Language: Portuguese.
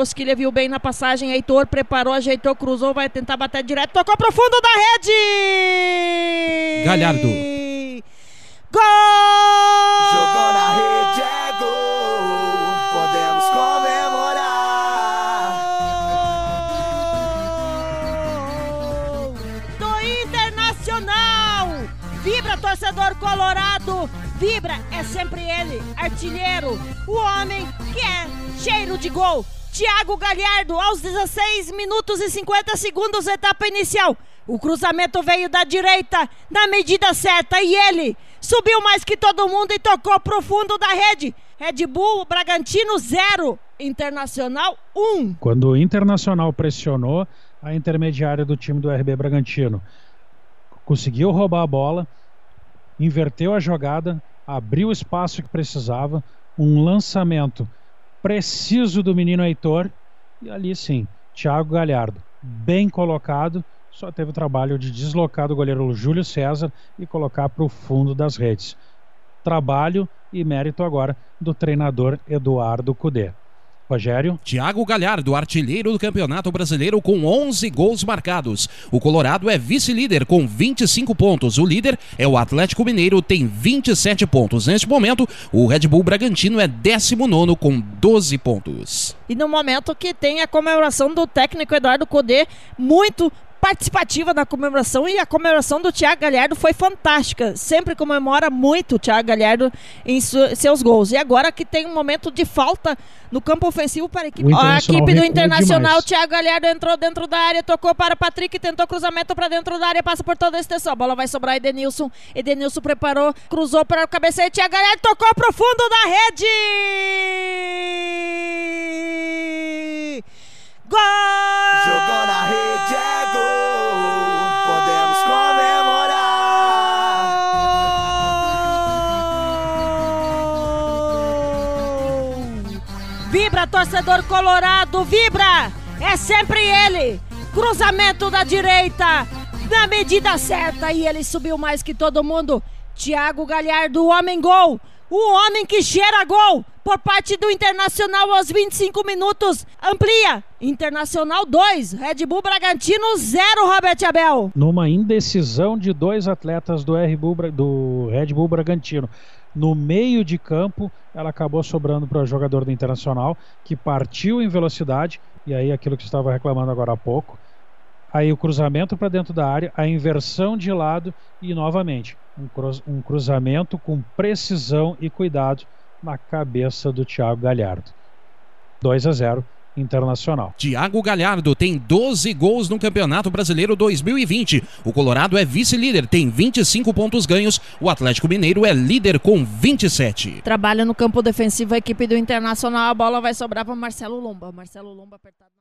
Bosquilha viu bem na passagem. Heitor preparou, ajeitou, cruzou, vai tentar bater direto. Tocou pro fundo da rede! Galhardo. Gol! Jogou na rede, é gol. Podemos comemorar. Do Internacional! Vibra, torcedor colorado! Vibra é sempre ele, artilheiro, o homem que é cheiro de gol. Thiago Galhardo, aos 16 minutos e 50 segundos, etapa inicial. O cruzamento veio da direita, na medida certa, e ele subiu mais que todo mundo e tocou pro fundo da rede. Red Bull Bragantino 0, Internacional 1. Quando o Internacional pressionou a intermediária do time do RB Bragantino, conseguiu roubar a bola, inverteu a jogada, abriu o espaço que precisava, um lançamento preciso do menino Heitor e ali sim, Thiago Galhardo, bem colocado, só teve o trabalho de deslocar do goleiro Júlio César e colocar para o fundo das redes. Trabalho e mérito agora do treinador Eduardo Cudê. Rogério. Thiago Galhardo, artilheiro do Campeonato Brasileiro com 11 gols marcados. O Colorado é vice-líder com 25 pontos. O líder é o Atlético Mineiro, tem 27 pontos. Neste momento, o Red Bull Bragantino é 19 com 12 pontos. E no momento que tem a comemoração do técnico Eduardo Codê, muito participativa na comemoração e a comemoração do Thiago Galhardo foi fantástica. Sempre comemora muito o Thiago Galhardo em seus gols. E agora que tem um momento de falta no campo ofensivo para a equipe, a equipe do Internacional, o Thiago Galhardo entrou dentro da área, tocou para Patrick, tentou cruzamento para dentro da área, passa por toda a extensão. A bola vai sobrar Edenilson. Edenilson preparou, cruzou para o cabeceio, Thiago Galhardo tocou para o fundo da rede! Vibra, torcedor colorado, vibra! É sempre ele! Cruzamento da direita, na medida certa, e ele subiu mais que todo mundo. Thiago Galhardo, homem gol! O homem que cheira gol por parte do Internacional aos 25 minutos. Amplia. Internacional 2, Red Bull Bragantino 0, Robert Abel. Numa indecisão de dois atletas do, Bull, do Red Bull Bragantino. No meio de campo, ela acabou sobrando para o jogador do Internacional, que partiu em velocidade, e aí aquilo que estava reclamando agora há pouco. Aí o cruzamento para dentro da área, a inversão de lado e novamente um, cruz, um cruzamento com precisão e cuidado na cabeça do Thiago Galhardo. 2 a 0 Internacional. Thiago Galhardo tem 12 gols no Campeonato Brasileiro 2020. O Colorado é vice-líder, tem 25 pontos ganhos. O Atlético Mineiro é líder com 27. Trabalha no campo defensivo a equipe do Internacional. A bola vai sobrar para Marcelo Lomba. Marcelo Lomba apertado.